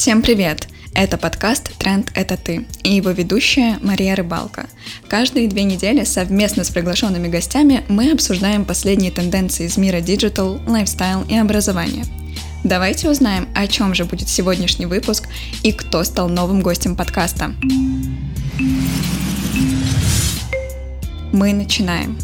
Всем привет! Это подкаст «Тренд – это ты» и его ведущая Мария Рыбалка. Каждые две недели совместно с приглашенными гостями мы обсуждаем последние тенденции из мира digital, lifestyle и образования. Давайте узнаем, о чем же будет сегодняшний выпуск и кто стал новым гостем подкаста. Мы начинаем.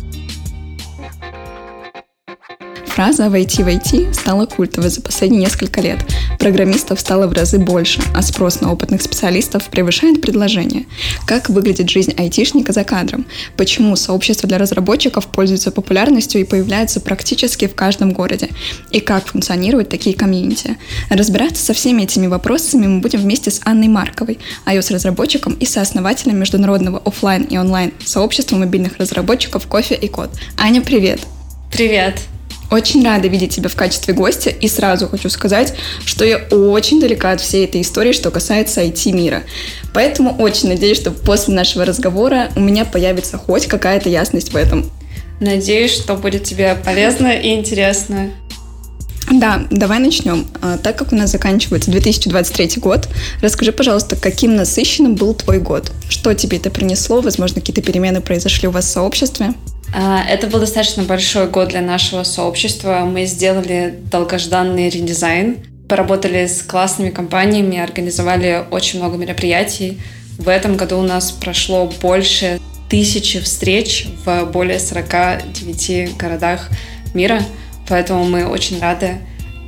Фраза «войти в IT» стала культовой за последние несколько лет. Программистов стало в разы больше, а спрос на опытных специалистов превышает предложение. Как выглядит жизнь айтишника за кадром? Почему сообщество для разработчиков пользуется популярностью и появляется практически в каждом городе? И как функционируют такие комьюнити? Разбираться со всеми этими вопросами мы будем вместе с Анной Марковой, iOS-разработчиком и сооснователем международного офлайн и онлайн сообщества мобильных разработчиков «Кофе и код». Аня, привет! Привет! Очень рада видеть тебя в качестве гостя и сразу хочу сказать, что я очень далека от всей этой истории, что касается IT-мира. Поэтому очень надеюсь, что после нашего разговора у меня появится хоть какая-то ясность в этом. Надеюсь, что будет тебе полезно и интересно. Да, давай начнем. А, так как у нас заканчивается 2023 год, расскажи, пожалуйста, каким насыщенным был твой год? Что тебе это принесло? Возможно, какие-то перемены произошли у вас в сообществе? А, это был достаточно большой год для нашего сообщества. Мы сделали долгожданный редизайн, поработали с классными компаниями, организовали очень много мероприятий. В этом году у нас прошло больше тысячи встреч в более 49 городах мира, поэтому мы очень рады.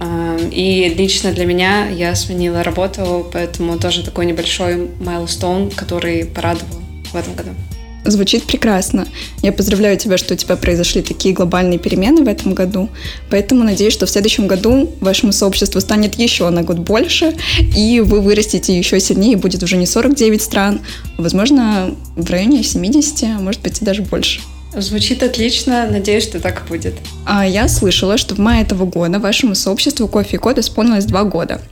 А, и лично для меня я сменила работу, поэтому тоже такой небольшой майлстоун, который порадовал в этом году. Звучит прекрасно. Я поздравляю тебя, что у тебя произошли такие глобальные перемены в этом году. Поэтому надеюсь, что в следующем году вашему сообществу станет еще на год больше, и вы вырастете еще сильнее, будет уже не 49 стран, а, возможно, в районе 70, а может быть и даже больше. Звучит отлично, надеюсь, что так и будет. А я слышала, что в мае этого года вашему сообществу кофе и код исполнилось два года.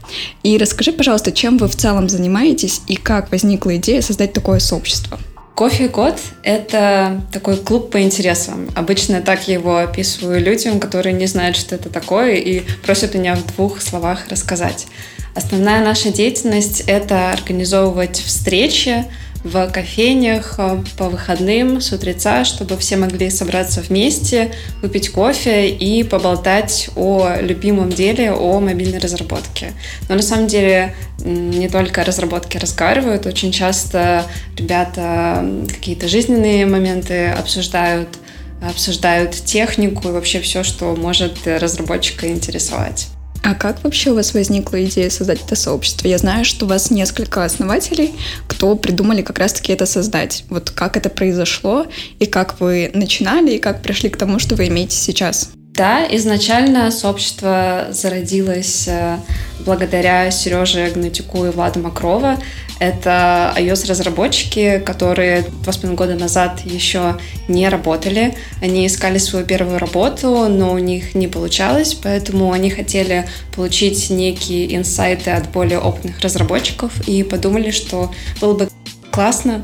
И расскажи, пожалуйста, чем вы в целом занимаетесь и как возникла идея создать такое сообщество? Кофе и код — это такой клуб по интересам. Обычно так его описываю людям, которые не знают, что это такое, и просят меня в двух словах рассказать. Основная наша деятельность — это организовывать встречи, в кофейнях э, по выходным с утреца, чтобы все могли собраться вместе, выпить кофе и поболтать о любимом деле, о мобильной разработке. Но на самом деле не только о разработке разговаривают, очень часто ребята какие-то жизненные моменты обсуждают, обсуждают технику и вообще все, что может разработчика интересовать. А как вообще у вас возникла идея создать это сообщество? Я знаю, что у вас несколько основателей, кто придумали как раз-таки это создать. Вот как это произошло, и как вы начинали, и как пришли к тому, что вы имеете сейчас? Да, изначально сообщество зародилось э, благодаря Сереже Гнатюку и Владу Макрова. Это iOS-разработчики, которые два с половиной года назад еще не работали. Они искали свою первую работу, но у них не получалось, поэтому они хотели получить некие инсайты от более опытных разработчиков и подумали, что было бы классно,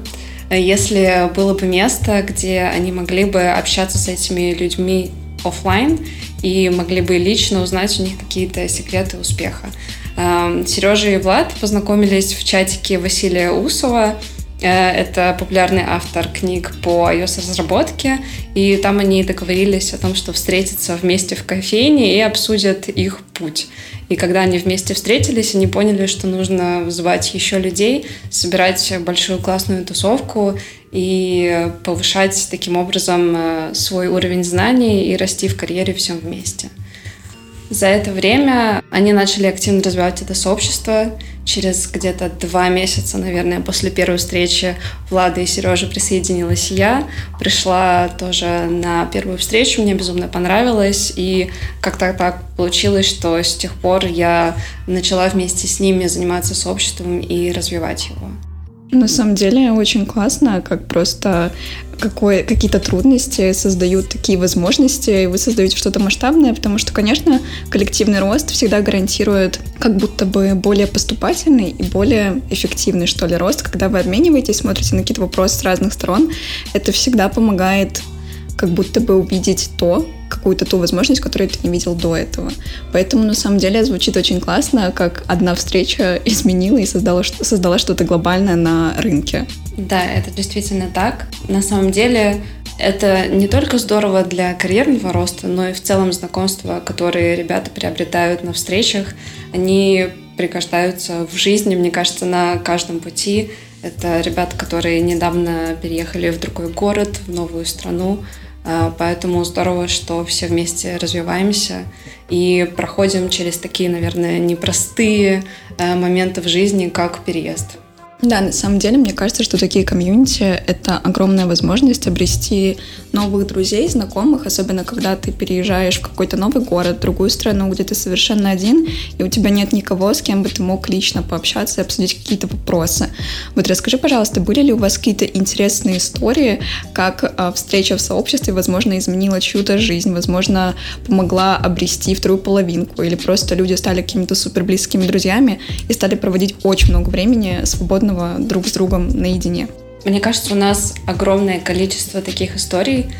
если было бы место, где они могли бы общаться с этими людьми офлайн и могли бы лично узнать у них какие-то секреты успеха. Эм, Сережа и Влад познакомились в чатике Василия Усова. Э, это популярный автор книг по iOS-разработке. И там они договорились о том, что встретятся вместе в кофейне и обсудят их путь. И когда они вместе встретились, они поняли, что нужно вызывать еще людей, собирать большую классную тусовку и повышать таким образом э, свой уровень знаний и расти в карьере всем вместе. За это время они начали активно развивать это сообщество. Через где-то два месяца, наверное, после первой встречи Влада и Сережа присоединилась я. Пришла тоже на первую встречу, мне безумно понравилось. И как-то так получилось, что с тех пор я начала вместе с ними заниматься сообществом и развивать его. На самом деле очень классно, как просто какой, какие-то трудности создают такие возможности, и вы создаете что-то масштабное, потому что, конечно, коллективный рост всегда гарантирует как будто бы более поступательный и более эффективный, что ли, рост. Когда вы обмениваетесь, смотрите на какие-то вопросы с разных сторон, это всегда помогает как будто бы увидеть то, какую-то ту возможность, которую ты не видел до этого. Поэтому, на самом деле, звучит очень классно, как одна встреча изменила и создала, создала что-то глобальное на рынке. Да, это действительно так. На самом деле, это не только здорово для карьерного роста, но и в целом знакомства, которые ребята приобретают на встречах, они пригождаются в жизни, мне кажется, на каждом пути. Это ребята, которые недавно переехали в другой город, в новую страну, Поэтому здорово, что все вместе развиваемся и проходим через такие, наверное, непростые э, моменты в жизни, как переезд. Да, на самом деле, мне кажется, что такие комьюнити — это огромная возможность обрести новых друзей, знакомых, особенно когда ты переезжаешь в какой-то новый город, другую страну, где ты совершенно один, и у тебя нет никого, с кем бы ты мог лично пообщаться и обсудить какие-то вопросы. Вот расскажи, пожалуйста, были ли у вас какие-то интересные истории, как а, встреча в сообществе, возможно, изменила чью-то жизнь, возможно, помогла обрести вторую половинку, или просто люди стали какими-то супер близкими друзьями и стали проводить очень много времени свободно свободного друг с другом наедине. Мне кажется, у нас огромное количество таких историй.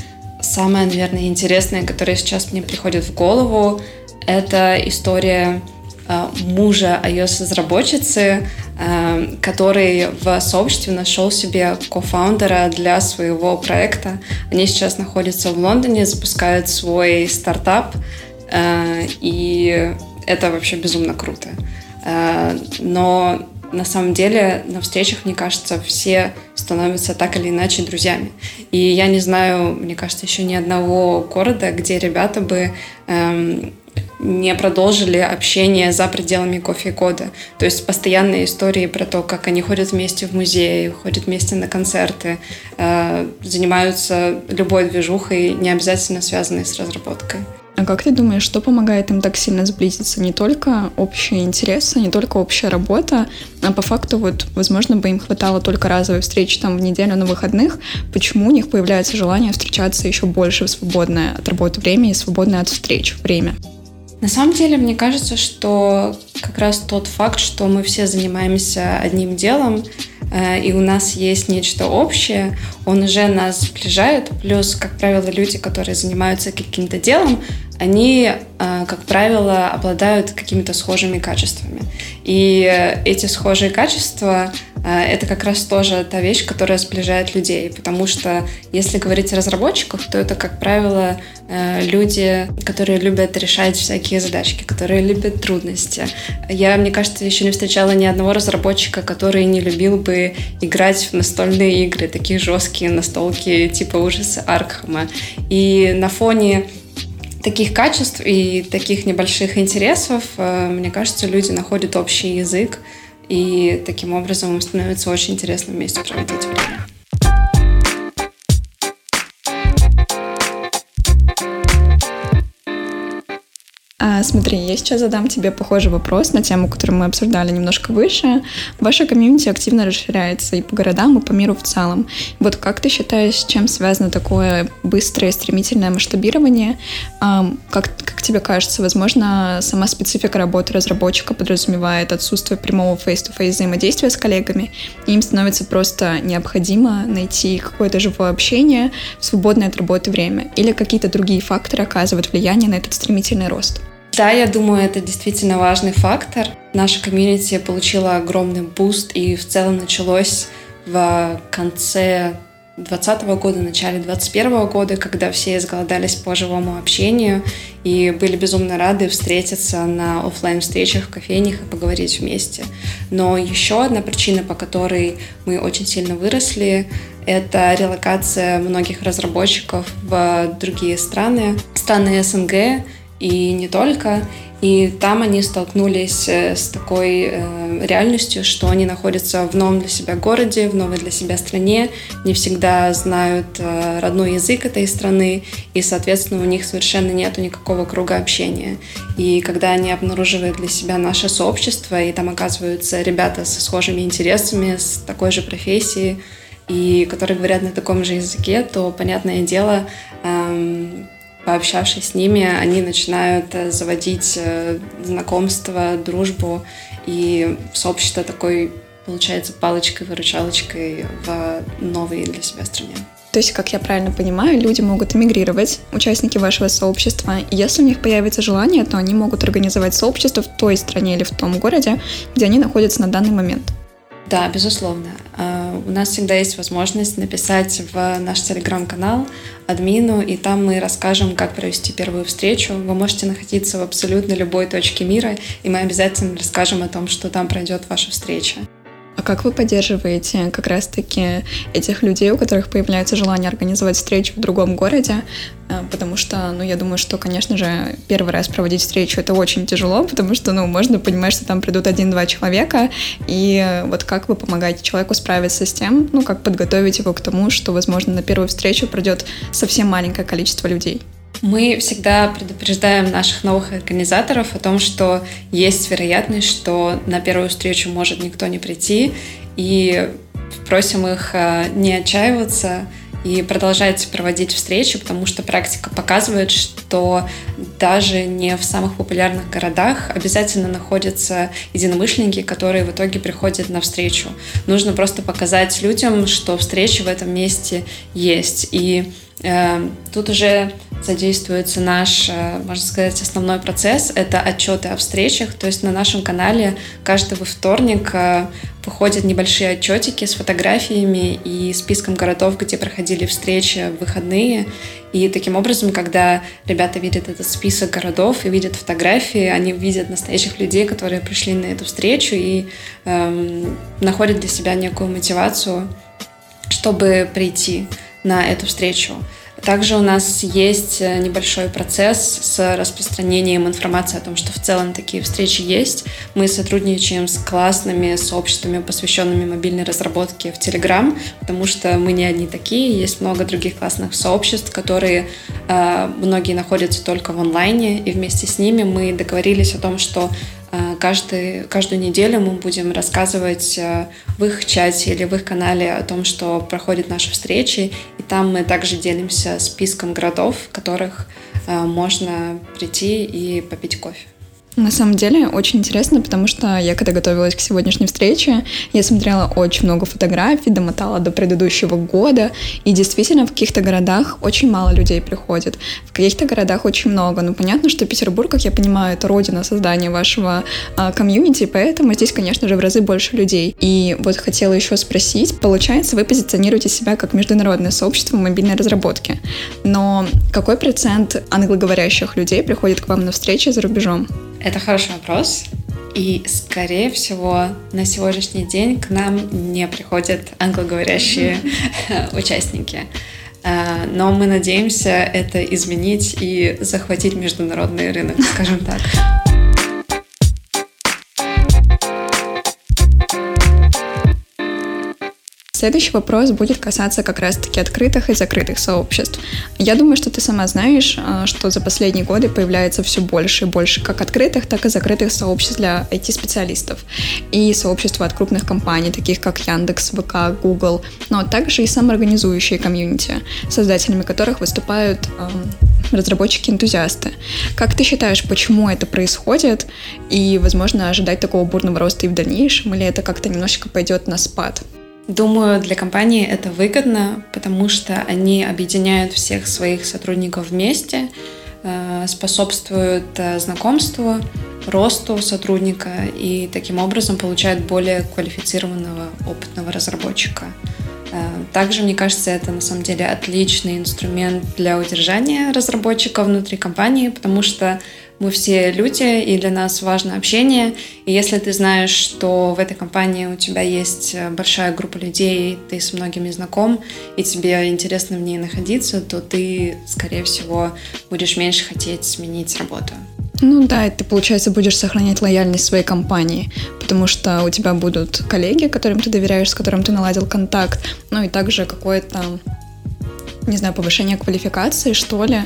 Самое, наверное, интересное, которое сейчас мне приходит в голову, это история э, мужа iOS-разработчицы, э, который в сообществе нашел себе кофаундера для своего проекта. Они сейчас находятся в Лондоне, запускают свой стартап, э, и это вообще безумно круто. Но на самом деле на встречах, мне кажется, все становятся так или иначе друзьями. И я не знаю, мне кажется, еще ни одного города, где ребята бы эм, не продолжили общение за пределами кофе кода. То есть постоянные истории про то, как они ходят вместе в музей, ходят вместе на концерты, э, занимаются любой движухой, не обязательно связанной с разработкой. А как ты думаешь, что помогает им так сильно сблизиться? Не только общие интересы, не только общая работа, а по факту вот, возможно, бы им хватало только разовой встречи там в неделю на выходных. Почему у них появляется желание встречаться еще больше в свободное от работы время и свободное от встреч время? На самом деле, мне кажется, что как раз тот факт, что мы все занимаемся одним делом, и у нас есть нечто общее, он уже нас сближает. Плюс, как правило, люди, которые занимаются каким-то делом, они, э, как правило, обладают какими-то схожими качествами. И эти схожие качества э, это как раз тоже та вещь, которая сближает людей, потому что если говорить о разработчиках, то это, как правило, э, люди, которые любят решать всякие задачки, которые любят трудности. Я, мне кажется, еще не встречала ни одного разработчика, который не любил бы играть в настольные игры, такие жесткие настолки типа ужасы Аркхема. И на фоне таких качеств и таких небольших интересов, э, мне кажется, люди находят общий язык, и таким образом им становится очень интересно вместе проводить время. А, смотри, я сейчас задам тебе похожий вопрос на тему, которую мы обсуждали немножко выше. Ваша комьюнити активно расширяется и по городам, и по миру в целом. Вот как ты считаешь, с чем связано такое быстрое, стремительное масштабирование? А, как, как тебе кажется, возможно, сама специфика работы разработчика подразумевает отсутствие прямого face-to-face взаимодействия с коллегами, и им становится просто необходимо найти какое-то живое общение в свободное от работы время, или какие-то другие факторы оказывают влияние на этот стремительный рост? Да, я думаю, это действительно важный фактор. Наша комьюнити получила огромный буст и в целом началось в конце 2020 года, начале 2021 года, когда все изголодались по живому общению и были безумно рады встретиться на офлайн встречах в кофейнях и поговорить вместе. Но еще одна причина, по которой мы очень сильно выросли, это релокация многих разработчиков в другие страны, страны СНГ, и не только. И там они столкнулись э, с такой э, реальностью, что они находятся в новом для себя городе, в новой для себя стране, не всегда знают э, родной язык этой страны, и, соответственно, у них совершенно нет никакого круга общения. И когда они обнаруживают для себя наше сообщество, и там оказываются ребята со схожими интересами, с такой же профессией, и которые говорят на таком же языке, то, понятное дело, эм, пообщавшись с ними, они начинают э, заводить э, знакомство, дружбу, и сообщество такой получается палочкой-выручалочкой в новой для себя стране. То есть, как я правильно понимаю, люди могут эмигрировать, участники вашего сообщества, и если у них появится желание, то они могут организовать сообщество в той стране или в том городе, где они находятся на данный момент. Да, безусловно. У нас всегда есть возможность написать в наш телеграм-канал админу, и там мы расскажем, как провести первую встречу. Вы можете находиться в абсолютно любой точке мира, и мы обязательно расскажем о том, что там пройдет ваша встреча. А как вы поддерживаете как раз-таки этих людей, у которых появляется желание организовать встречу в другом городе? А, потому что, ну, я думаю, что, конечно же, первый раз проводить встречу это очень тяжело, потому что, ну, можно понимать, что там придут один-два человека, и вот как вы помогаете человеку справиться с тем, ну, как подготовить его к тому, что, возможно, на первую встречу придет совсем маленькое количество людей? Мы всегда предупреждаем наших новых организаторов о том, что есть вероятность, что на первую встречу может никто не прийти, и просим их э, не отчаиваться и продолжать проводить встречи, потому что практика показывает, что даже не в самых популярных городах обязательно находятся единомышленники, которые в итоге приходят на встречу. Нужно просто показать людям, что встречи в этом месте есть. И тут уже задействуется наш, э, можно сказать, основной процесс. Это отчеты о встречах. То есть на нашем канале каждый вторник э, выходят небольшие отчетики с фотографиями и списком городов, где проходили встречи в выходные. И таким образом, когда ребята видят этот список городов и видят фотографии, они видят настоящих людей, которые пришли на эту встречу и эм, находят для себя некую мотивацию, чтобы прийти на эту встречу. Также у нас есть э, небольшой процесс с распространением информации о том, что в целом такие встречи есть. Мы сотрудничаем с классными сообществами, посвященными мобильной разработке в Telegram, потому что мы не одни такие, есть много других классных сообществ, которые э, многие находятся только в онлайне, и вместе с ними мы договорились о том, что каждый, каждую неделю мы будем рассказывать э, в их чате или в их канале о том, что проходят наши встречи. И там мы также делимся списком городов, в которых э, можно прийти и попить кофе. На самом деле очень интересно, потому что я когда готовилась к сегодняшней встрече, я смотрела очень много фотографий, домотала до предыдущего года, и действительно в каких-то городах очень мало людей приходит, в каких-то городах очень много. Ну, понятно, что Петербург, как я понимаю, это родина создания вашего а, комьюнити, поэтому здесь, конечно же, в разы больше людей. И вот хотела еще спросить, получается, вы позиционируете себя как международное сообщество мобильной разработки, но какой процент англоговорящих людей приходит к вам на встречи за рубежом? Это хороший вопрос. И, скорее всего, на сегодняшний день к нам не приходят англоговорящие участники. А, но мы надеемся это изменить и захватить международный рынок, скажем так. Следующий вопрос будет касаться как раз-таки открытых и закрытых сообществ. Я думаю, что ты сама знаешь, а, что за последние годы появляется все больше и больше как открытых, так и закрытых сообществ для IT-специалистов. И сообщества от крупных компаний, таких как Яндекс, ВК, Google, но также и самоорганизующие комьюнити, создателями которых выступают разработчики-энтузиасты. Как ты считаешь, почему это происходит? И, возможно, ожидать такого бурного роста и в дальнейшем? Или это как-то немножечко пойдет на спад? Думаю, для компании это выгодно, потому что они объединяют всех своих сотрудников вместе, э, способствуют э, знакомству, росту сотрудника и таким образом получают более квалифицированного опытного разработчика. Э, также, мне кажется, это на самом деле отличный инструмент для удержания разработчика внутри компании, потому что мы все люди, и для нас важно общение. И если ты знаешь, что в этой компании у тебя есть э, большая группа людей, ты с многими знаком, и тебе интересно в ней находиться, то ты, скорее всего, будешь меньше хотеть сменить работу. Ну да, ты, получается, будешь сохранять лояльность своей компании, потому что у тебя будут коллеги, которым ты доверяешь, с которым ты наладил контакт, ну и также какое-то, не знаю, повышение квалификации, что ли.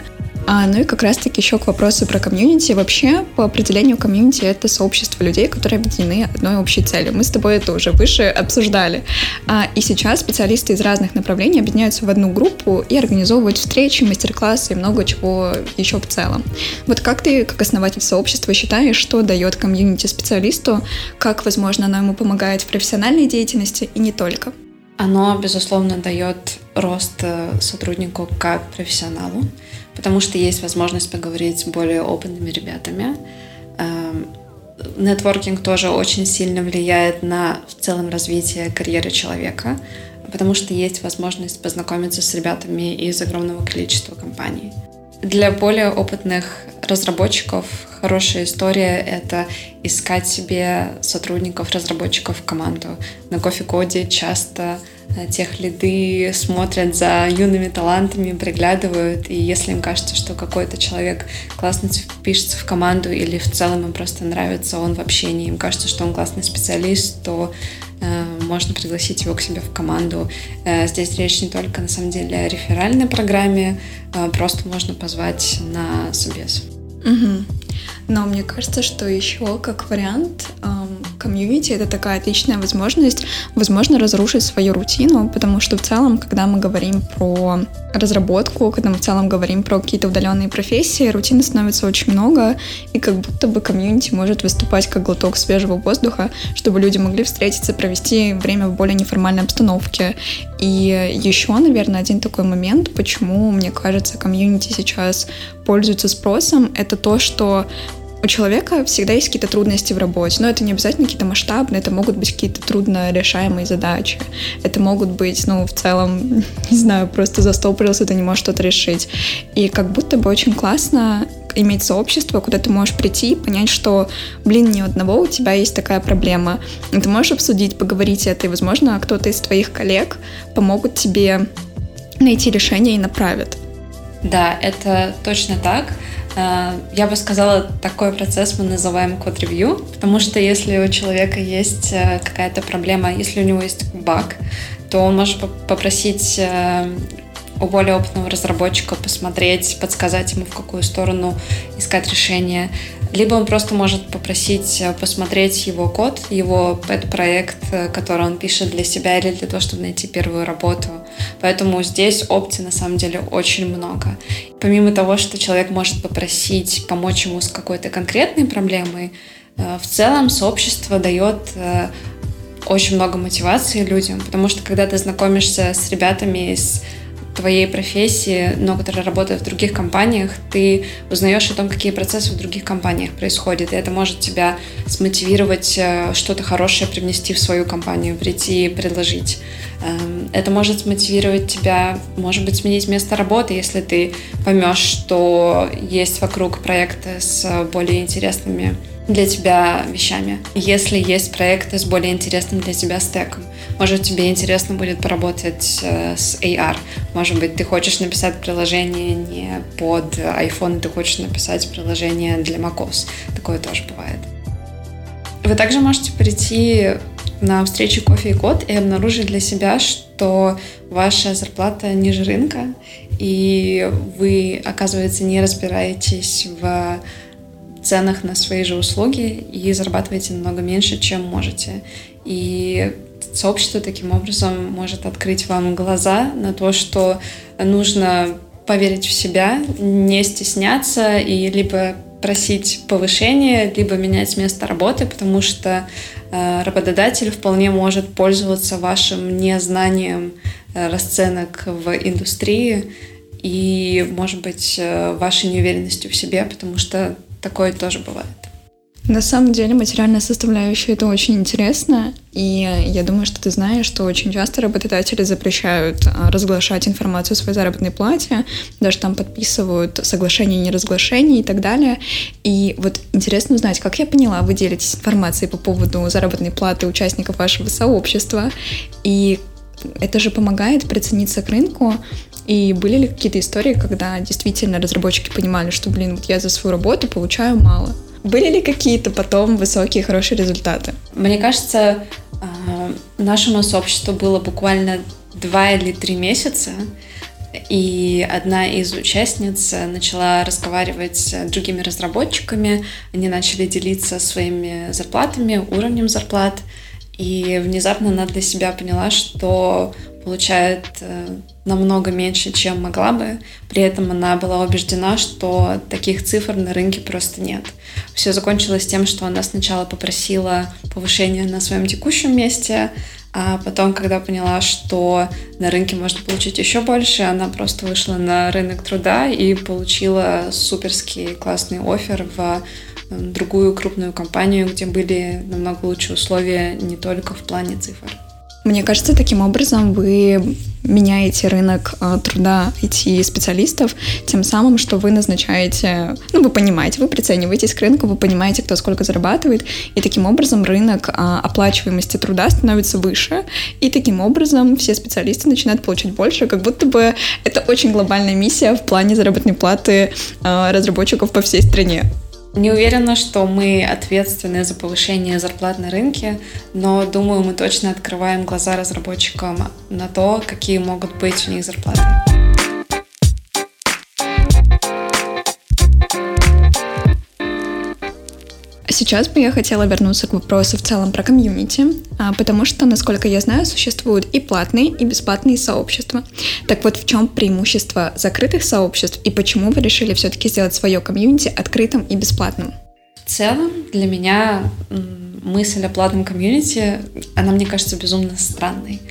А, ну и как раз-таки еще к вопросу про комьюнити. Вообще, по определению комьюнити это сообщество людей, которые объединены одной общей целью. Мы с тобой это уже выше обсуждали. А, и сейчас специалисты из разных направлений объединяются в одну группу и организовывают встречи, мастер-классы и много чего еще в целом. Вот как ты, как основатель сообщества, считаешь, что дает комьюнити специалисту, как, возможно, оно ему помогает в профессиональной деятельности и не только? Оно, безусловно, дает рост сотруднику как профессионалу, потому что есть возможность поговорить с более опытными ребятами. Эм, нетворкинг тоже очень сильно влияет на в целом развитие карьеры человека, потому что есть возможность познакомиться с ребятами из огромного количества компаний. Для более опытных разработчиков хорошая история — это искать себе сотрудников, разработчиков в команду. На кофе-коде часто тех лиды смотрят за юными талантами, приглядывают, и если им кажется, что какой-то человек классно впишется в команду или в целом им просто нравится он в общении, им кажется, что он классный специалист, то э, можно пригласить его к себе в команду. Э, здесь речь не только, на самом деле, о реферальной программе, э, просто можно позвать на собес. Угу. Но мне кажется, что еще как вариант комьюнити это такая отличная возможность, возможно, разрушить свою рутину, потому что в целом, когда мы говорим про разработку, когда мы в целом говорим про какие-то удаленные профессии, рутины становится очень много, и как будто бы комьюнити может выступать как глоток свежего воздуха, чтобы люди могли встретиться, провести время в более неформальной обстановке. И еще, наверное, один такой момент, почему, мне кажется, комьюнити сейчас пользуется спросом, это то, что у человека всегда есть какие-то трудности в работе, но это не обязательно какие-то масштабные, это могут быть какие-то трудно решаемые задачи. Это могут быть, ну, в целом, не знаю, просто застопорился, ты не можешь что-то решить. И как будто бы очень классно иметь сообщество, куда ты можешь прийти и понять, что, блин, ни одного у тебя есть такая проблема. И ты можешь обсудить, поговорить это, и, возможно, кто-то из твоих коллег помогут тебе найти решение и направят. Да, это точно так. Э, я бы сказала, такой процесс мы называем код-ревью, потому что если у человека есть э, какая-то проблема, если у него есть баг, то он может попросить э, у более опытного разработчика посмотреть, подсказать ему, в какую сторону искать решение. Либо он просто может попросить э, посмотреть его код, его этот проект, э, который он пишет для себя или для того, чтобы найти первую работу. Поэтому здесь опций на самом деле очень много. Помимо того, что человек может попросить помочь ему с какой-то конкретной проблемой, э, в целом сообщество дает очень много мотивации людям, потому что когда ты знакомишься с ребятами из твоей профессии, но которая работает в других компаниях, ты узнаешь о том, какие процессы в других компаниях происходят, и это может тебя смотивировать э, что-то хорошее привнести в свою компанию, прийти и предложить. Эм, это может смотивировать тебя, может быть, сменить место работы, если ты поймешь, что есть вокруг проекты с более интересными для тебя вещами. Если есть проекты с более интересным для тебя стеком, может тебе интересно будет поработать э, с AR, может быть ты хочешь написать приложение не под iPhone, ты хочешь написать приложение для macOS, такое тоже бывает. Вы также можете прийти на встречу кофе и код и обнаружить для себя, что ваша зарплата ниже рынка, и вы, оказывается, не разбираетесь в ценах на свои же услуги и зарабатываете намного меньше, чем можете. И сообщество таким образом может открыть вам глаза на то, что нужно поверить в себя, не стесняться и либо просить повышения, либо менять место работы, потому что э, работодатель вполне может пользоваться вашим незнанием э, расценок в индустрии и, может быть, э, вашей неуверенностью в себе, потому что Такое тоже бывает. На самом деле материальная составляющая это очень интересно, и я думаю, что ты знаешь, что очень часто работодатели запрещают а, разглашать информацию о своей заработной плате, даже там подписывают соглашение неразглашение и так далее. И вот интересно узнать, как я поняла, вы делитесь информацией по поводу заработной платы участников вашего сообщества, и это же помогает прицениться к рынку, и были ли какие-то истории, когда действительно разработчики понимали, что, блин, вот я за свою работу получаю мало? Были ли какие-то потом высокие, хорошие результаты? Мне кажется, а, нашему сообществу было буквально два или три месяца, и одна из участниц начала разговаривать с другими разработчиками, они начали делиться своими зарплатами, уровнем зарплат, и внезапно она для себя поняла, что получает э, намного меньше, чем могла бы. При этом она была убеждена, что таких цифр на рынке просто нет. Все закончилось тем, что она сначала попросила повышения на своем текущем месте, А потом, когда поняла, что на рынке можно получить еще больше, она просто вышла на рынок труда и получила суперский классный офер в другую крупную компанию, где были намного лучшие условия не только в плане цифр. Мне кажется, таким образом вы меняете рынок э, труда IT-специалистов тем самым, что вы назначаете, ну, вы понимаете, вы прицениваетесь к рынку, вы понимаете, кто сколько зарабатывает, и таким образом рынок э, оплачиваемости труда становится выше, и таким образом все специалисты начинают получать больше, как будто бы это очень глобальная миссия в плане заработной платы э, разработчиков по всей стране. Не уверена, что мы ответственны за повышение зарплат на рынке, но думаю, мы точно открываем глаза разработчикам на то, какие могут быть у них зарплаты. Сейчас бы я хотела вернуться к вопросу в целом про комьюнити, а, потому что, насколько я знаю, существуют и платные, и бесплатные сообщества. Так вот, в чем преимущество закрытых сообществ и почему вы решили все-таки сделать свое комьюнити открытым и бесплатным? В целом, для меня мысль о платном комьюнити, она мне кажется безумно странной.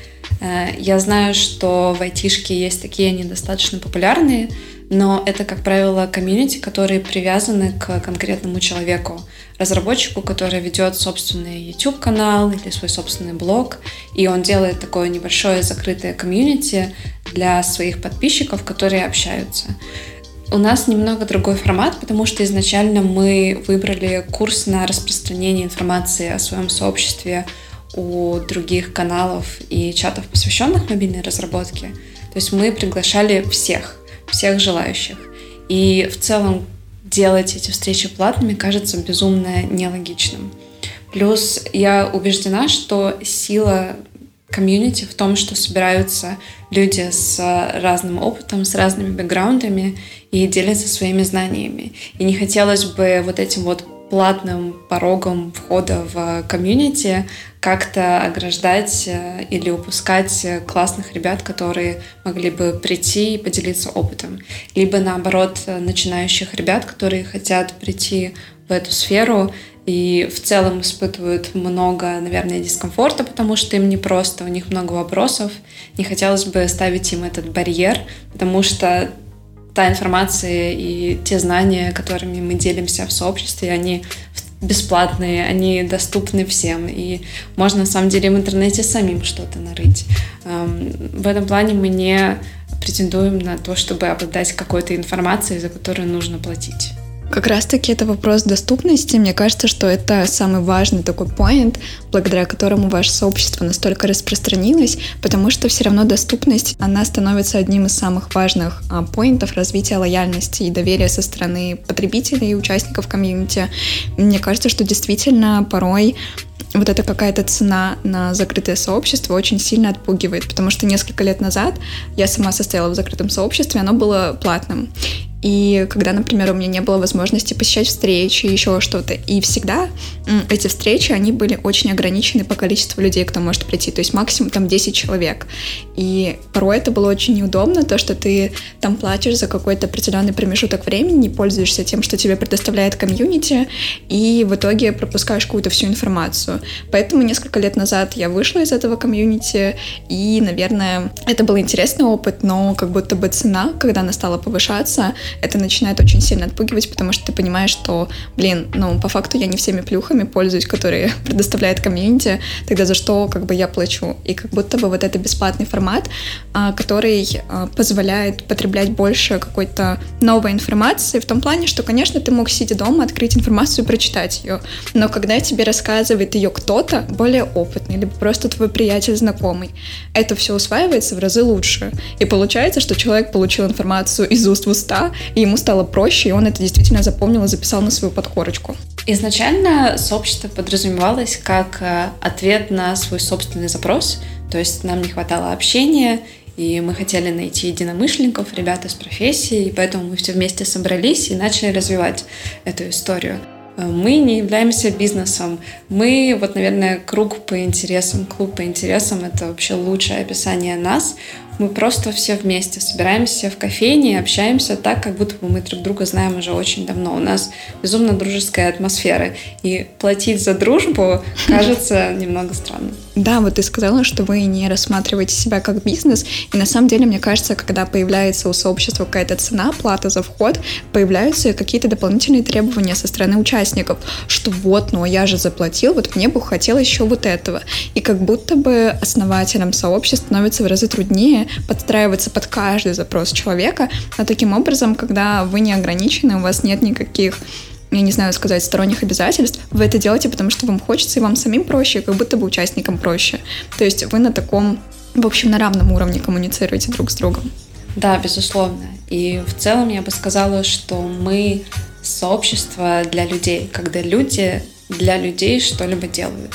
Э, я знаю, что в айтишке есть такие, они достаточно популярные, но это, как правило, комьюнити, которые привязаны к конкретному человеку, разработчику, который ведет собственный YouTube-канал или свой собственный блог, и он делает такое небольшое закрытое комьюнити для своих подписчиков, которые общаются. У нас немного другой формат, потому что изначально мы выбрали курс на распространение информации о своем сообществе у других каналов и чатов, посвященных мобильной разработке. То есть мы приглашали всех, всех желающих. И в целом делать эти встречи платными кажется безумно нелогичным. Плюс я убеждена, что сила комьюнити в том, что собираются люди с разным опытом, с разными бэкграундами и делятся своими знаниями. И не хотелось бы вот этим вот платным порогом входа в комьюнити как-то ограждать э, или упускать классных ребят, которые могли бы прийти и поделиться опытом. Либо наоборот, начинающих ребят, которые хотят прийти в эту сферу и в целом испытывают много, наверное, дискомфорта, потому что им непросто, у них много вопросов. Не хотелось бы ставить им этот барьер, потому что та информация и те знания, которыми мы делимся в сообществе, они бесплатные, они доступны всем, и можно на самом деле в интернете самим что-то нарыть. Эм, в этом плане мы не претендуем на то, чтобы обладать какой-то информацией, за которую нужно платить. Как раз-таки это вопрос доступности. Мне кажется, что это самый важный такой поинт, благодаря которому ваше сообщество настолько распространилось, потому что все равно доступность, она становится одним из самых важных а, поинтов развития лояльности и доверия со стороны потребителей и участников комьюнити. Мне кажется, что действительно порой вот эта какая-то цена на закрытое сообщество очень сильно отпугивает, потому что несколько лет назад я сама состояла в закрытом сообществе, оно было платным. И когда, например, у меня не было возможности посещать встречи, еще что-то, и всегда эти встречи, они были очень ограничены по количеству людей, кто может прийти, то есть максимум там 10 человек. И порой это было очень неудобно, то, что ты там платишь за какой-то определенный промежуток времени, не пользуешься тем, что тебе предоставляет комьюнити, и в итоге пропускаешь какую-то всю информацию. Поэтому несколько лет назад я вышла из этого комьюнити, и, наверное, это был интересный опыт, но как будто бы цена, когда она стала повышаться, это начинает очень сильно отпугивать, потому что ты понимаешь, что, блин, ну, по факту я не всеми плюхами пользуюсь, которые предоставляет комьюнити, тогда за что как бы я плачу? И как будто бы вот это бесплатный формат, а, который а, позволяет потреблять больше какой-то новой информации в том плане, что, конечно, ты мог сидя дома, открыть информацию и прочитать ее, но когда тебе рассказывает ее кто-то более опытный, либо просто твой приятель, знакомый, это все усваивается в разы лучше. И получается, что человек получил информацию из уст в уста, и ему стало проще, и он это действительно запомнил и записал на свою подкорочку. Изначально сообщество подразумевалось как э, ответ на свой собственный запрос, то есть нам не хватало общения, и мы хотели найти единомышленников, ребят из профессии, и поэтому мы все вместе собрались и начали развивать эту историю. Э, мы не являемся бизнесом. Мы, вот, наверное, круг по интересам, клуб по интересам — это вообще лучшее описание нас. Мы просто все вместе собираемся в кофейне, общаемся так, как будто бы мы друг друга знаем уже очень давно. У нас безумно дружеская атмосфера. И платить за дружбу кажется немного странно. Да, вот ты сказала, что вы не рассматриваете себя как бизнес. И на самом деле, мне кажется, когда появляется у сообщества какая-то цена, плата за вход, появляются какие-то дополнительные требования со стороны участников, что вот, ну я же заплатил, вот мне бы хотелось еще вот этого. И как будто бы основателям сообщества становится в разы труднее подстраиваться под каждый запрос человека, но таким образом, когда вы не ограничены, у вас нет никаких я не знаю сказать, сторонних обязательств, вы это делаете, потому что вам хочется, и вам самим проще, как будто бы участникам проще. То есть вы на таком, в общем, на равном уровне коммуницируете друг с другом. Да, безусловно. И в целом я бы сказала, что мы сообщество для людей, когда люди для людей что-либо делают.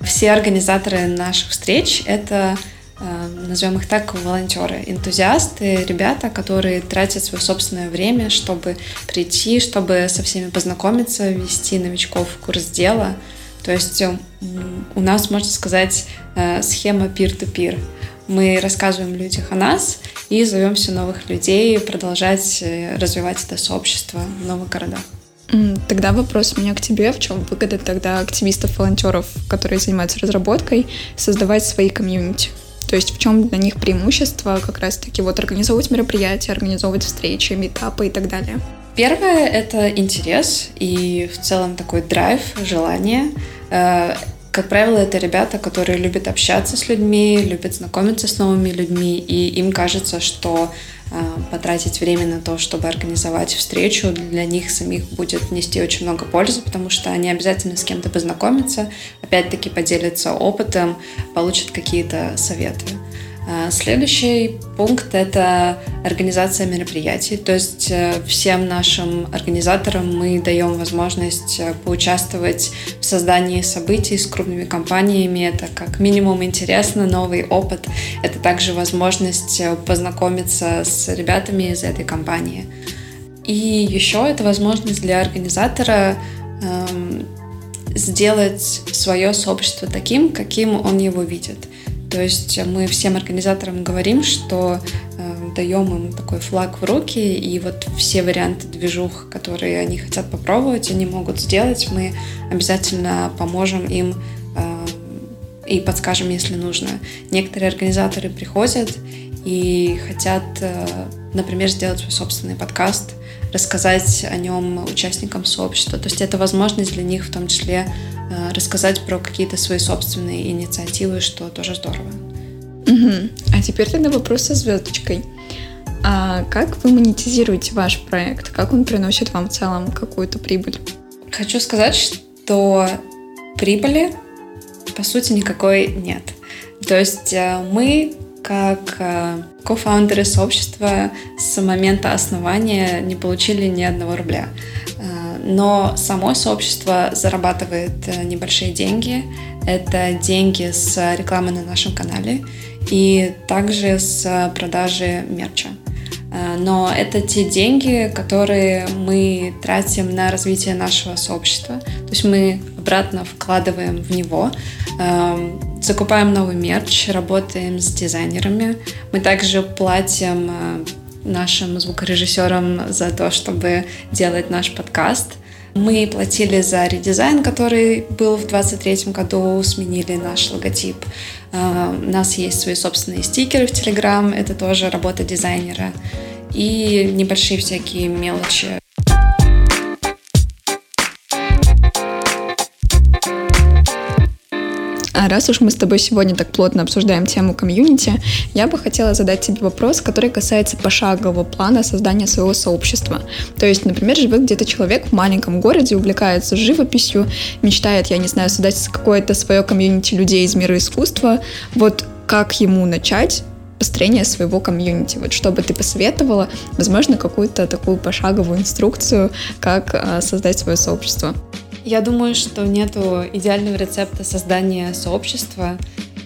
Все организаторы наших встреч — это назовем их так, волонтеры, энтузиасты, ребята, которые тратят свое собственное время, чтобы прийти, чтобы со всеми познакомиться, ввести новичков в курс дела. То есть у нас, можно сказать, э, схема peer-to-peer. Мы рассказываем людям о нас и зовем все новых людей продолжать э, развивать это сообщество в новых городах. Тогда вопрос у меня к тебе. В чем выгода тогда активистов-волонтеров, которые занимаются разработкой, создавать свои комьюнити? То есть в чем для них преимущество как раз-таки вот организовывать мероприятия, организовывать встречи, метапы и так далее? Первое — это интерес и в целом такой драйв, желание. Э, как правило, это ребята, которые любят общаться с людьми, любят знакомиться с новыми людьми, и им кажется, что потратить время на то, чтобы организовать встречу, для них самих будет нести очень много пользы, потому что они обязательно с кем-то познакомятся, опять-таки поделятся опытом, получат какие-то советы. А, следующий пункт – это организация мероприятий. То есть э, всем нашим организаторам мы даем возможность э, поучаствовать в создании событий с крупными компаниями. Это как минимум интересно, новый опыт. Это также возможность э, познакомиться с ребятами из этой компании. И еще это возможность для организатора эм, сделать свое сообщество таким, каким он его видит. То есть мы всем организаторам говорим, что э, даем им такой флаг в руки, и вот все варианты движух, которые они хотят попробовать, они могут сделать. Мы обязательно поможем им э, и подскажем, если нужно. Некоторые организаторы приходят и хотят, э, например, сделать свой собственный подкаст, рассказать о нем участникам сообщества. То есть это возможность для них в том числе Э, рассказать про какие-то свои собственные инициативы, что тоже здорово. Угу. А теперь тогда вопрос со звездочкой. А как вы монетизируете ваш проект? Как он приносит вам в целом какую-то прибыль? Хочу сказать, что прибыли по сути никакой нет. То есть э, мы как э, кофаундеры сообщества с момента основания не получили ни одного рубля но само сообщество зарабатывает э, небольшие деньги. Это деньги с рекламы на нашем канале и также с продажи мерча. Э, но это те деньги, которые мы тратим на развитие нашего сообщества. То есть мы обратно вкладываем в него, эм, закупаем новый мерч, работаем с дизайнерами. Мы также платим э, нашим звукорежиссерам за то, чтобы делать наш подкаст. Мы платили за редизайн, который был в 2023 году, сменили наш логотип. А, у нас есть свои собственные стикеры в Telegram, это тоже работа дизайнера. И небольшие всякие мелочи раз уж мы с тобой сегодня так плотно обсуждаем тему комьюнити, я бы хотела задать тебе вопрос, который касается пошагового плана создания своего сообщества. То есть, например, живет где-то человек в маленьком городе, увлекается живописью, мечтает, я не знаю, создать какое-то свое комьюнити людей из мира искусства. Вот как ему начать построение своего комьюнити. Вот что бы ты посоветовала, возможно, какую-то такую пошаговую инструкцию, как э, создать свое сообщество. Я думаю, что нету идеального рецепта создания сообщества.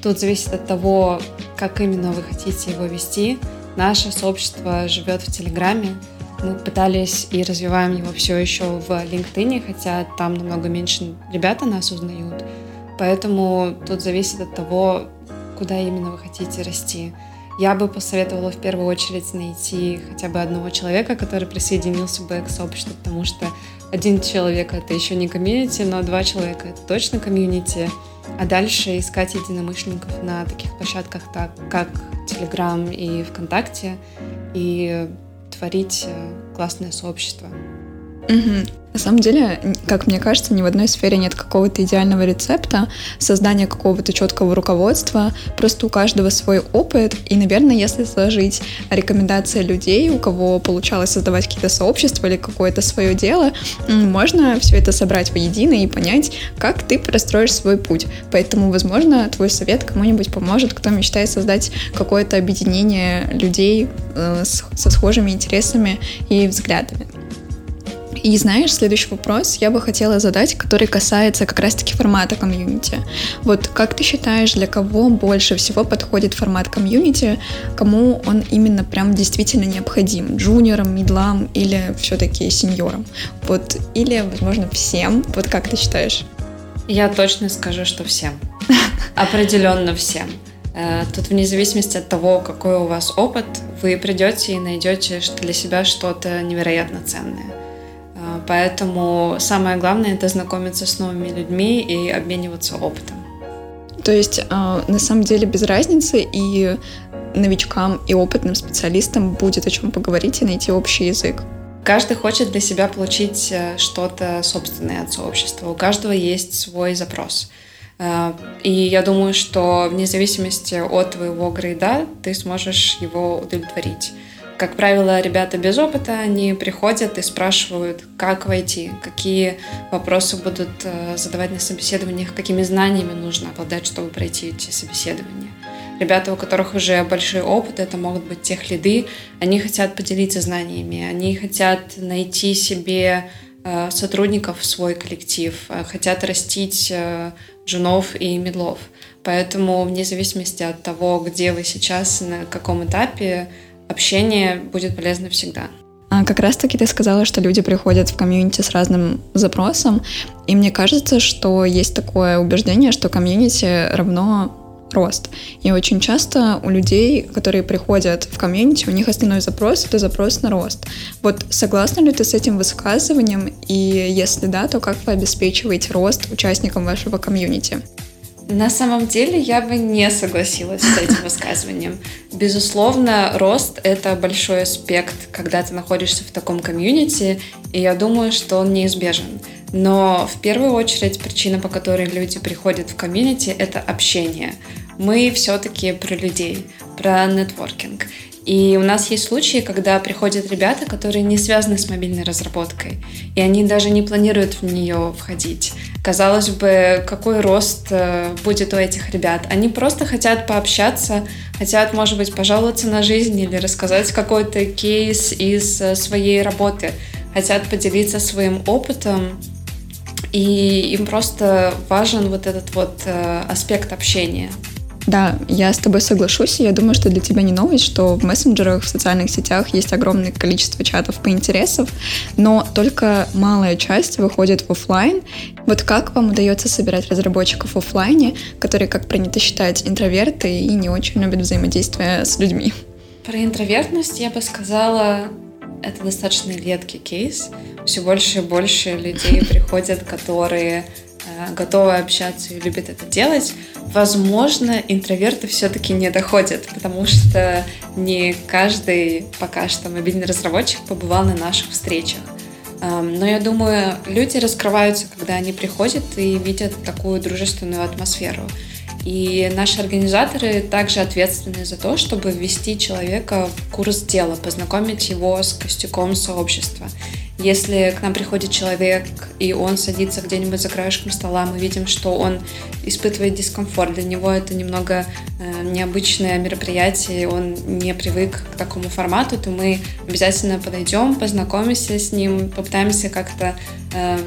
Тут зависит от того, как именно вы хотите его вести. Наше сообщество живет в Телеграме. Мы пытались и развиваем его все еще в LinkedIn, хотя там намного меньше ребята нас узнают. Поэтому тут зависит от того, куда именно вы хотите расти. Я бы посоветовала в первую очередь найти хотя бы одного человека, который присоединился бы к сообществу, потому что один человек — это еще не комьюнити, но два человека — это точно комьюнити. А дальше искать единомышленников на таких площадках, так, как Telegram и ВКонтакте, и творить э, классное сообщество. Угу. На самом деле, как мне кажется, ни в одной сфере нет какого-то идеального рецепта, создания какого-то четкого руководства. Просто у каждого свой опыт. И, наверное, если сложить рекомендации людей, у кого получалось создавать какие-то сообщества или какое-то свое дело, можно все это собрать воедино и понять, как ты простроишь свой путь. Поэтому, возможно, твой совет кому-нибудь поможет, кто мечтает создать какое-то объединение людей э, со схожими интересами и взглядами. И знаешь, следующий вопрос я бы хотела задать, который касается как раз-таки формата комьюнити. Вот как ты считаешь, для кого больше всего подходит формат комьюнити, кому он именно прям действительно необходим? Джуниорам, мидлам или все-таки сеньорам? Вот, или, возможно, всем? Вот как ты считаешь? Я точно скажу, что всем. Определенно всем. Э, тут вне зависимости от того, какой у вас опыт, вы придете и найдете для себя что-то невероятно ценное. Поэтому самое главное это знакомиться с новыми людьми и обмениваться опытом. То есть а, на самом деле без разницы и новичкам, и опытным специалистам будет о чем поговорить и найти общий язык. Каждый хочет для себя получить э, что-то собственное от сообщества. У каждого есть свой запрос. А, и я думаю, что вне зависимости от твоего грейда ты сможешь его удовлетворить. Как правило, ребята без опыта, они приходят и спрашивают, как войти, какие вопросы будут э, задавать на собеседованиях, какими знаниями нужно обладать, чтобы пройти эти собеседования. Ребята, у которых уже большой опыт, это могут быть тех лиды, они хотят поделиться знаниями, они хотят найти себе э, сотрудников в свой коллектив, э, хотят растить джунов и медлов. Поэтому вне зависимости от того, где вы сейчас, на каком этапе, общение будет полезно всегда. А как раз-таки ты сказала, что люди приходят в комьюнити с разным запросом, и мне кажется, что есть такое убеждение, что комьюнити равно рост. И очень часто у людей, которые приходят в комьюнити, у них основной запрос — это запрос на рост. Вот согласна ли ты с этим высказыванием? И если да, то как вы обеспечиваете рост участникам вашего комьюнити? На самом деле я бы не согласилась с этим высказыванием. Безусловно, рост — это большой аспект, когда ты находишься в таком комьюнити, и я думаю, что он неизбежен. Но в первую очередь причина, по которой люди приходят в комьюнити, это общение. Мы все-таки про людей, про нетворкинг. И у нас есть случаи, когда приходят ребята, которые не связаны с мобильной разработкой, и они даже не планируют в нее входить. Казалось бы, какой рост э, будет у этих ребят? Они просто хотят пообщаться, хотят, может быть, пожаловаться на жизнь или рассказать какой-то кейс из э, своей работы, хотят поделиться своим опытом, и им просто важен вот этот вот э, аспект общения. Да, я с тобой соглашусь, и я думаю, что для тебя не новость, что в мессенджерах, в социальных сетях есть огромное количество чатов по интересам, но только малая часть выходит в офлайн. Вот как вам удается собирать разработчиков в офлайне, которые, как принято считать, интроверты и не очень любят взаимодействие с людьми? Про интровертность я бы сказала, это достаточно редкий кейс. Все больше и больше людей приходят, которые готовы общаться и любят это делать, возможно, интроверты все-таки не доходят, потому что не каждый пока что мобильный разработчик побывал на наших встречах. Эм, но я думаю, люди раскрываются, когда они приходят и видят такую дружественную атмосферу. И наши организаторы также ответственны за то, чтобы ввести человека в курс дела, познакомить его с костюком сообщества. Если к нам приходит человек, и он садится где-нибудь за краешком стола, мы видим, что он испытывает дискомфорт. Для него это немного э, необычное мероприятие, он не привык к такому формату, то мы обязательно подойдем, познакомимся с ним, попытаемся как-то э,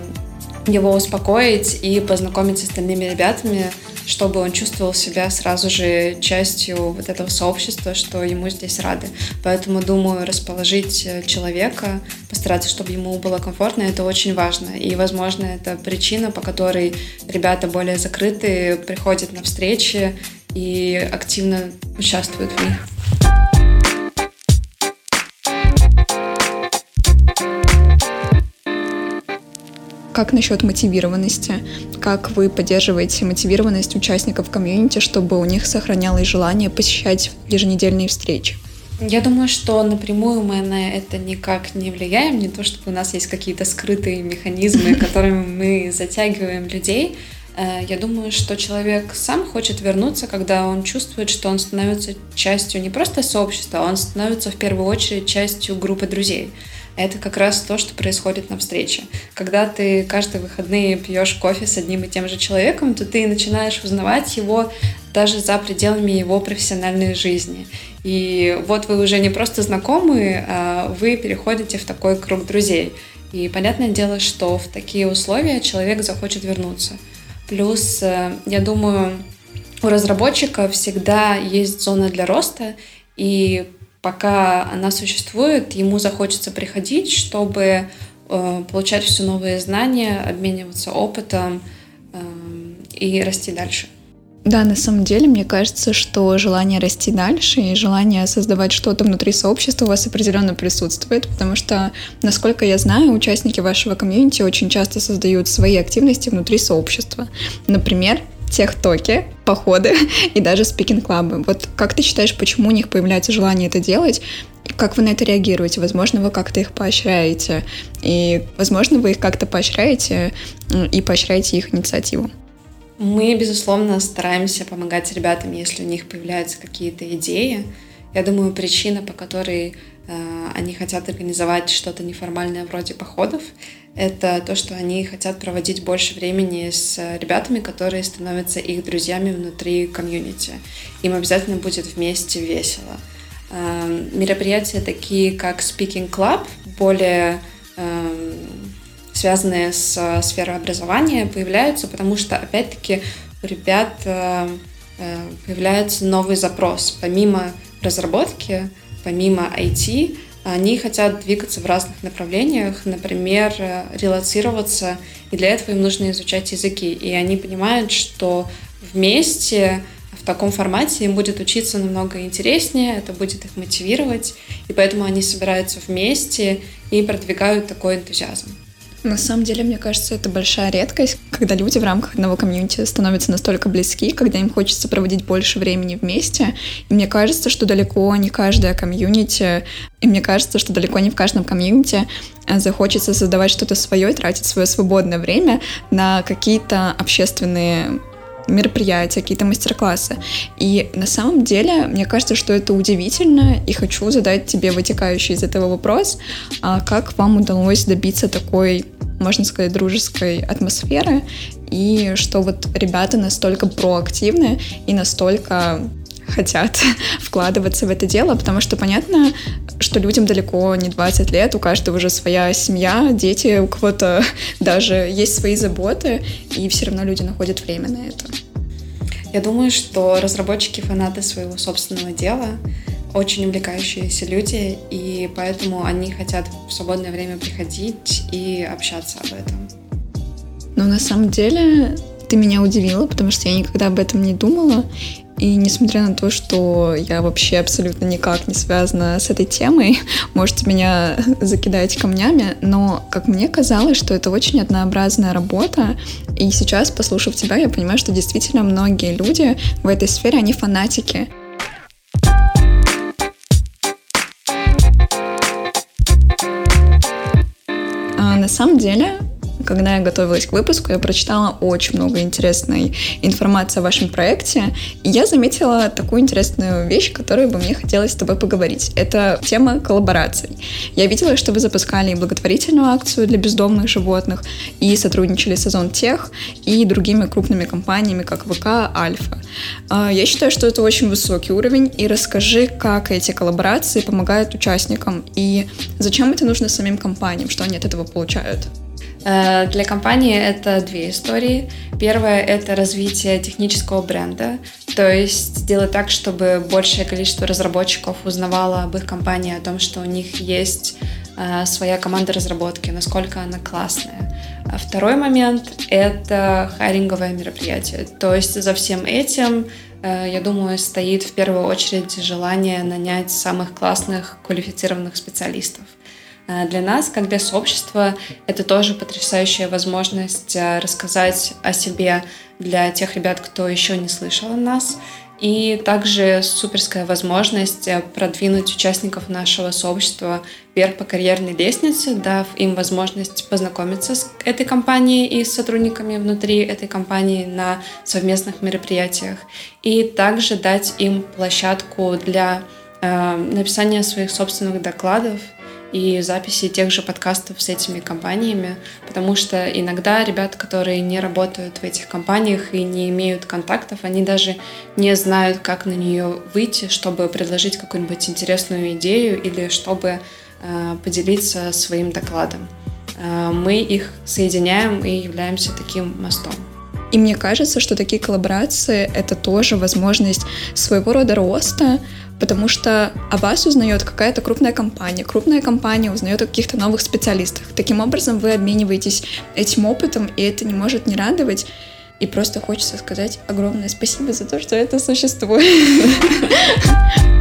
его успокоить и познакомить с остальными ребятами, чтобы он чувствовал себя сразу же частью вот этого сообщества, что ему здесь рады. Поэтому, думаю, расположить э, человека, постараться, чтобы ему было комфортно, это очень важно. И, возможно, это причина, по которой ребята более закрытые приходят на встречи и активно участвуют в них. Как насчет мотивированности? Как вы поддерживаете мотивированность участников комьюнити, чтобы у них сохранялось желание посещать еженедельные встречи? Я думаю, что напрямую мы на это никак не влияем. Не то, чтобы у нас есть какие-то скрытые механизмы, которыми мы затягиваем людей. Э, я думаю, что человек сам хочет вернуться, когда он чувствует, что он становится частью не просто сообщества, а он становится в первую очередь частью группы друзей. Это как раз то, что происходит на встрече. Когда ты каждые выходные пьешь кофе с одним и тем же человеком, то ты начинаешь узнавать его даже за пределами его профессиональной жизни. И вот вы уже не просто знакомы, а вы переходите в такой круг друзей. И понятное дело, что в такие условия человек захочет вернуться. Плюс, э, я думаю, у разработчика всегда есть зона для роста, и пока она существует, ему захочется приходить, чтобы э, получать все новые знания, обмениваться опытом э, и расти дальше. Да, на самом деле, мне кажется, что желание расти дальше и желание создавать что-то внутри сообщества у вас определенно присутствует, потому что, насколько я знаю, участники вашего комьюнити очень часто создают свои активности внутри сообщества. Например, тех-токи, походы и даже спикинг-клабы. Вот как ты считаешь, почему у них появляется желание это делать? Как вы на это реагируете? Возможно, вы как-то их поощряете. И, возможно, вы их как-то поощряете и поощряете их инициативу. Мы, безусловно, стараемся помогать ребятам, если у них появляются какие-то идеи. Я думаю, причина, по которой э, они хотят организовать что-то неформальное вроде походов, это то, что они хотят проводить больше времени с ребятами, которые становятся их друзьями внутри комьюнити. Им обязательно будет вместе весело. Эм, мероприятия такие, как Speaking Club, более эм, связанные с сферой образования, появляются, потому что, опять-таки, у ребят э, э, появляется новый запрос. Помимо разработки, помимо IT, они хотят двигаться в разных направлениях, например, релацироваться, и для этого им нужно изучать языки. И они понимают, что вместе в таком формате им будет учиться намного интереснее, это будет их мотивировать, и поэтому они собираются вместе и продвигают такой энтузиазм. На самом деле, мне кажется, это большая редкость, когда люди в рамках одного комьюнити становятся настолько близки, когда им хочется проводить больше времени вместе. И мне кажется, что далеко не каждое комьюнити, и мне кажется, что далеко не в каждом комьюнити э, захочется создавать что-то свое, тратить свое свободное время на какие-то общественные мероприятия, какие-то мастер-классы. И на самом деле, мне кажется, что это удивительно, и хочу задать тебе вытекающий из этого вопрос, а как вам удалось добиться такой можно сказать, дружеской атмосферы, и что вот ребята настолько проактивны и настолько хотят вкладываться в это дело, потому что понятно, что людям далеко не 20 лет, у каждого уже своя семья, дети, у кого-то даже есть свои заботы, и все равно люди находят время на это. Я думаю, что разработчики фанаты своего собственного дела, очень увлекающиеся люди, и поэтому они хотят в свободное время приходить и общаться об этом. Но на самом деле ты меня удивила, потому что я никогда об этом не думала. И несмотря на то, что я вообще абсолютно никак не связана с этой темой, можете меня закидать камнями, но, как мне казалось, что это очень однообразная работа. И сейчас, послушав тебя, я понимаю, что действительно многие люди в этой сфере, они фанатики. А на самом деле, когда я готовилась к выпуску, я прочитала очень много интересной информации о вашем проекте, и я заметила такую интересную вещь, которую бы мне хотелось с тобой поговорить. Это тема коллабораций. Я видела, что вы запускали благотворительную акцию для бездомных животных, и сотрудничали с Озон Тех, и другими крупными компаниями, как ВК, Альфа. А, я считаю, что это очень высокий уровень, и расскажи, как эти коллаборации помогают участникам, и зачем это нужно самим компаниям, что они от этого получают. Э, для компании это две истории. Первая — это развитие технического бренда, то есть сделать так, чтобы большее количество разработчиков узнавало об их компании, о том, что у них есть э, своя команда разработки, насколько она классная. А второй момент — это хайринговое мероприятие. То есть за всем этим, э, я думаю, стоит в первую очередь желание нанять самых классных, квалифицированных специалистов. Э, для нас, как для сообщества, это тоже потрясающая возможность э, рассказать о себе для тех ребят, кто еще не слышал о нас. И также суперская возможность э, продвинуть участников нашего сообщества вверх по карьерной лестнице, дав им возможность познакомиться с этой компанией и с сотрудниками внутри этой компании на совместных мероприятиях. И также дать им площадку для э, написания своих собственных докладов и записи тех же подкастов с этими компаниями, потому что иногда ребята, которые не работают в этих компаниях и не имеют контактов, они даже не знают, как на нее выйти, чтобы предложить какую-нибудь интересную идею или чтобы э, поделиться своим докладом. Э, мы их соединяем и являемся таким мостом. И мне кажется, что такие коллаборации — это тоже возможность своего рода роста, потому что о вас узнает какая-то крупная компания, крупная компания узнает о каких-то новых специалистах. Таким образом, вы обмениваетесь этим опытом, и это не может не радовать. И просто хочется сказать огромное спасибо за то, что это существует.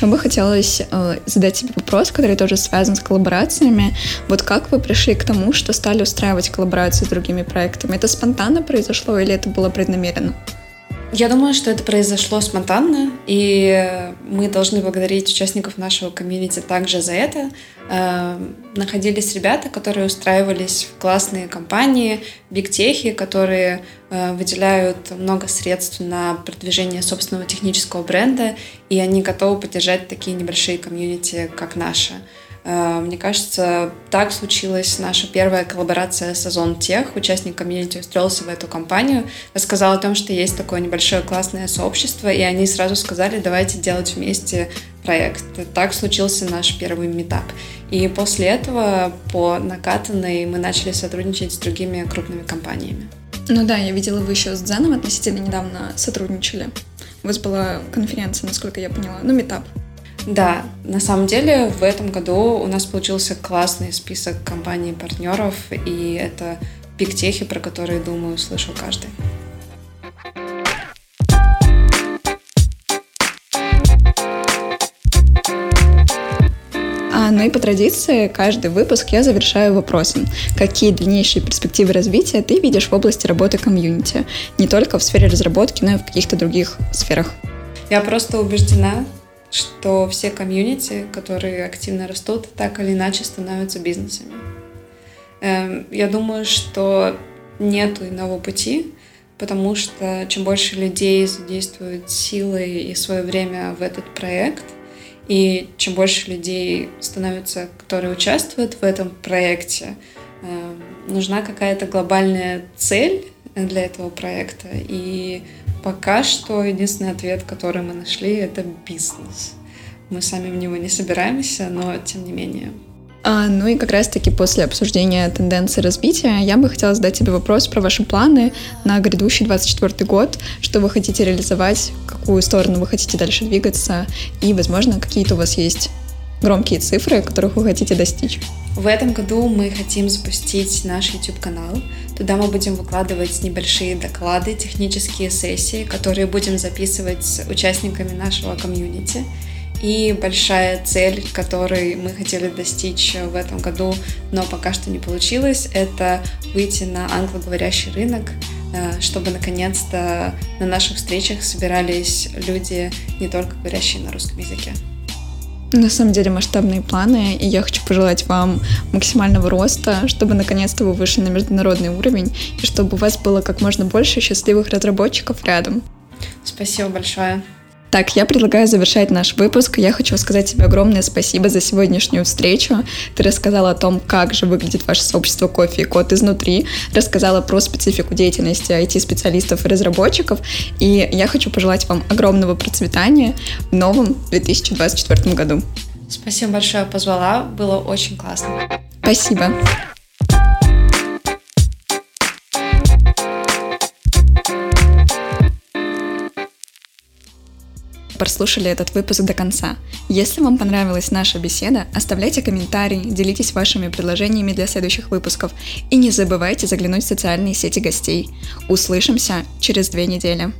Еще бы хотелось э, задать тебе вопрос, который тоже связан с коллаборациями. Вот как вы пришли к тому, что стали устраивать коллаборации с другими проектами? Это спонтанно произошло или это было преднамеренно? Я думаю, что это произошло спонтанно, и мы должны благодарить участников нашего комьюнити также за это. Э, находились ребята, которые устраивались в классные компании, бигтехи, которые э, выделяют много средств на продвижение собственного технического бренда, и они готовы поддержать такие небольшие комьюнити, как наши. Э, мне кажется, так случилась наша первая коллаборация с Озон Тех. Участник комьюнити устроился в эту компанию, рассказал о том, что есть такое небольшое классное сообщество, и они сразу сказали, давайте делать вместе проект. Так случился наш первый метап. И после этого по накатанной мы начали сотрудничать с другими крупными компаниями. Ну да, я видела, вы еще с Дзеном относительно недавно сотрудничали. У вас была конференция, насколько я поняла, ну, метап. Да, на самом деле в этом году у нас получился классный список компаний-партнеров, и это пиктехи, про которые, думаю, слышал каждый. А, ну и по традиции, каждый выпуск я завершаю вопросом. Какие дальнейшие перспективы развития ты видишь в области работы комьюнити? Не только в сфере разработки, но и в каких-то других сферах. Я просто убеждена, что все комьюнити, которые активно растут, так или иначе становятся бизнесами. Эм, я думаю, что нет иного пути, потому что чем больше людей задействуют силы и свое время в этот проект, и чем больше людей становится, которые участвуют в этом проекте, эм, нужна какая-то глобальная цель для этого проекта. И Пока что единственный ответ, который мы нашли, это бизнес. Мы сами в него не собираемся, но тем не менее. А, ну и как раз-таки после обсуждения тенденции развития я бы хотела задать тебе вопрос про ваши планы на грядущий 24 год, что вы хотите реализовать, какую сторону вы хотите дальше двигаться, и, возможно, какие-то у вас есть громкие цифры, которых вы хотите достичь. В этом году мы хотим запустить наш YouTube-канал. Туда мы будем выкладывать небольшие доклады, технические сессии, которые будем записывать с участниками нашего комьюнити. И большая цель, которой мы хотели достичь в этом году, но пока что не получилось, это выйти на англоговорящий рынок, э, чтобы наконец-то на наших встречах собирались люди, не только говорящие на русском языке. На самом деле масштабные планы, и я хочу пожелать вам максимального роста, чтобы наконец-то вы вышли на международный уровень, и чтобы у вас было как можно больше счастливых разработчиков рядом. Спасибо большое. Так, я предлагаю завершать наш выпуск. Я хочу сказать тебе огромное спасибо за сегодняшнюю встречу. Ты рассказала о том, как же выглядит ваше сообщество кофе и код изнутри, рассказала про специфику деятельности IT-специалистов и разработчиков. И я хочу пожелать вам огромного процветания в новом 2024 году. Спасибо большое, позвала. Было очень классно. Спасибо. Прослушали этот выпуск до конца. Если вам понравилась наша беседа, оставляйте комментарии, делитесь вашими предложениями для следующих выпусков и не забывайте заглянуть в социальные сети гостей. Услышимся через две недели.